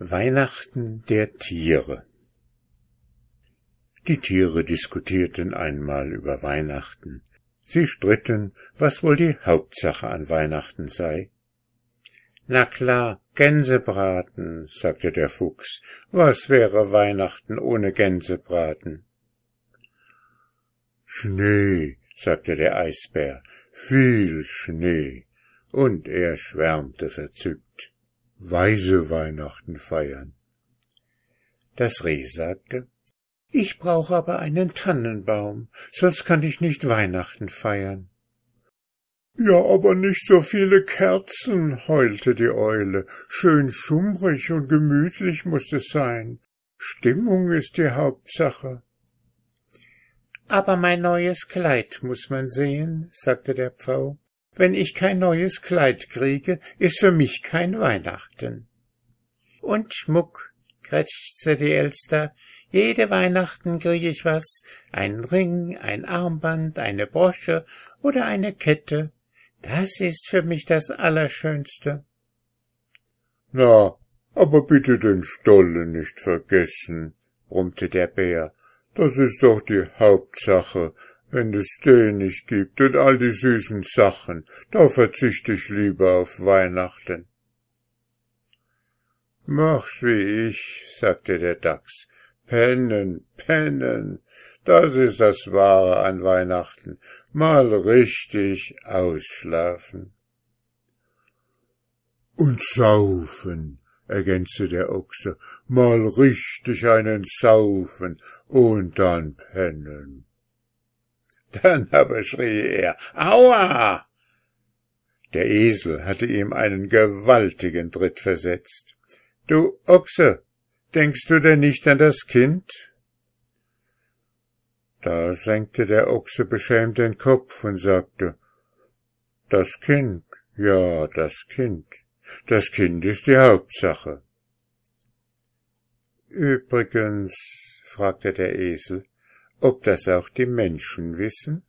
Weihnachten der Tiere Die Tiere diskutierten einmal über Weihnachten. Sie stritten, was wohl die Hauptsache an Weihnachten sei. Na klar, Gänsebraten, sagte der Fuchs. Was wäre Weihnachten ohne Gänsebraten? Schnee, sagte der Eisbär, viel Schnee. Und er schwärmte verzückt weise Weihnachten feiern. Das Reh sagte, ich brauche aber einen Tannenbaum, sonst kann ich nicht Weihnachten feiern. Ja, aber nicht so viele Kerzen, heulte die Eule. Schön schummrig und gemütlich muss es sein. Stimmung ist die Hauptsache. Aber mein neues Kleid muss man sehen, sagte der Pfau. Wenn ich kein neues Kleid kriege, ist für mich kein Weihnachten. Und Schmuck, krächzte die Elster, jede Weihnachten kriege ich was, ein Ring, ein Armband, eine Brosche oder eine Kette. Das ist für mich das Allerschönste. Na, aber bitte den Stollen nicht vergessen, brummte der Bär. Das ist doch die Hauptsache, wenn es den nicht gibt und all die süßen Sachen, da verzichte ich lieber auf Weihnachten. Mach's wie ich, sagte der Dachs. Pennen, pennen, das ist das Wahre an Weihnachten. Mal richtig ausschlafen. Und saufen, ergänzte der Ochse, mal richtig einen saufen und dann pennen. Dann aber schrie er Aua. Der Esel hatte ihm einen gewaltigen Tritt versetzt. Du Ochse, denkst du denn nicht an das Kind? Da senkte der Ochse beschämt den Kopf und sagte Das Kind, ja, das Kind. Das Kind ist die Hauptsache. Übrigens, fragte der Esel, ob das auch die Menschen wissen?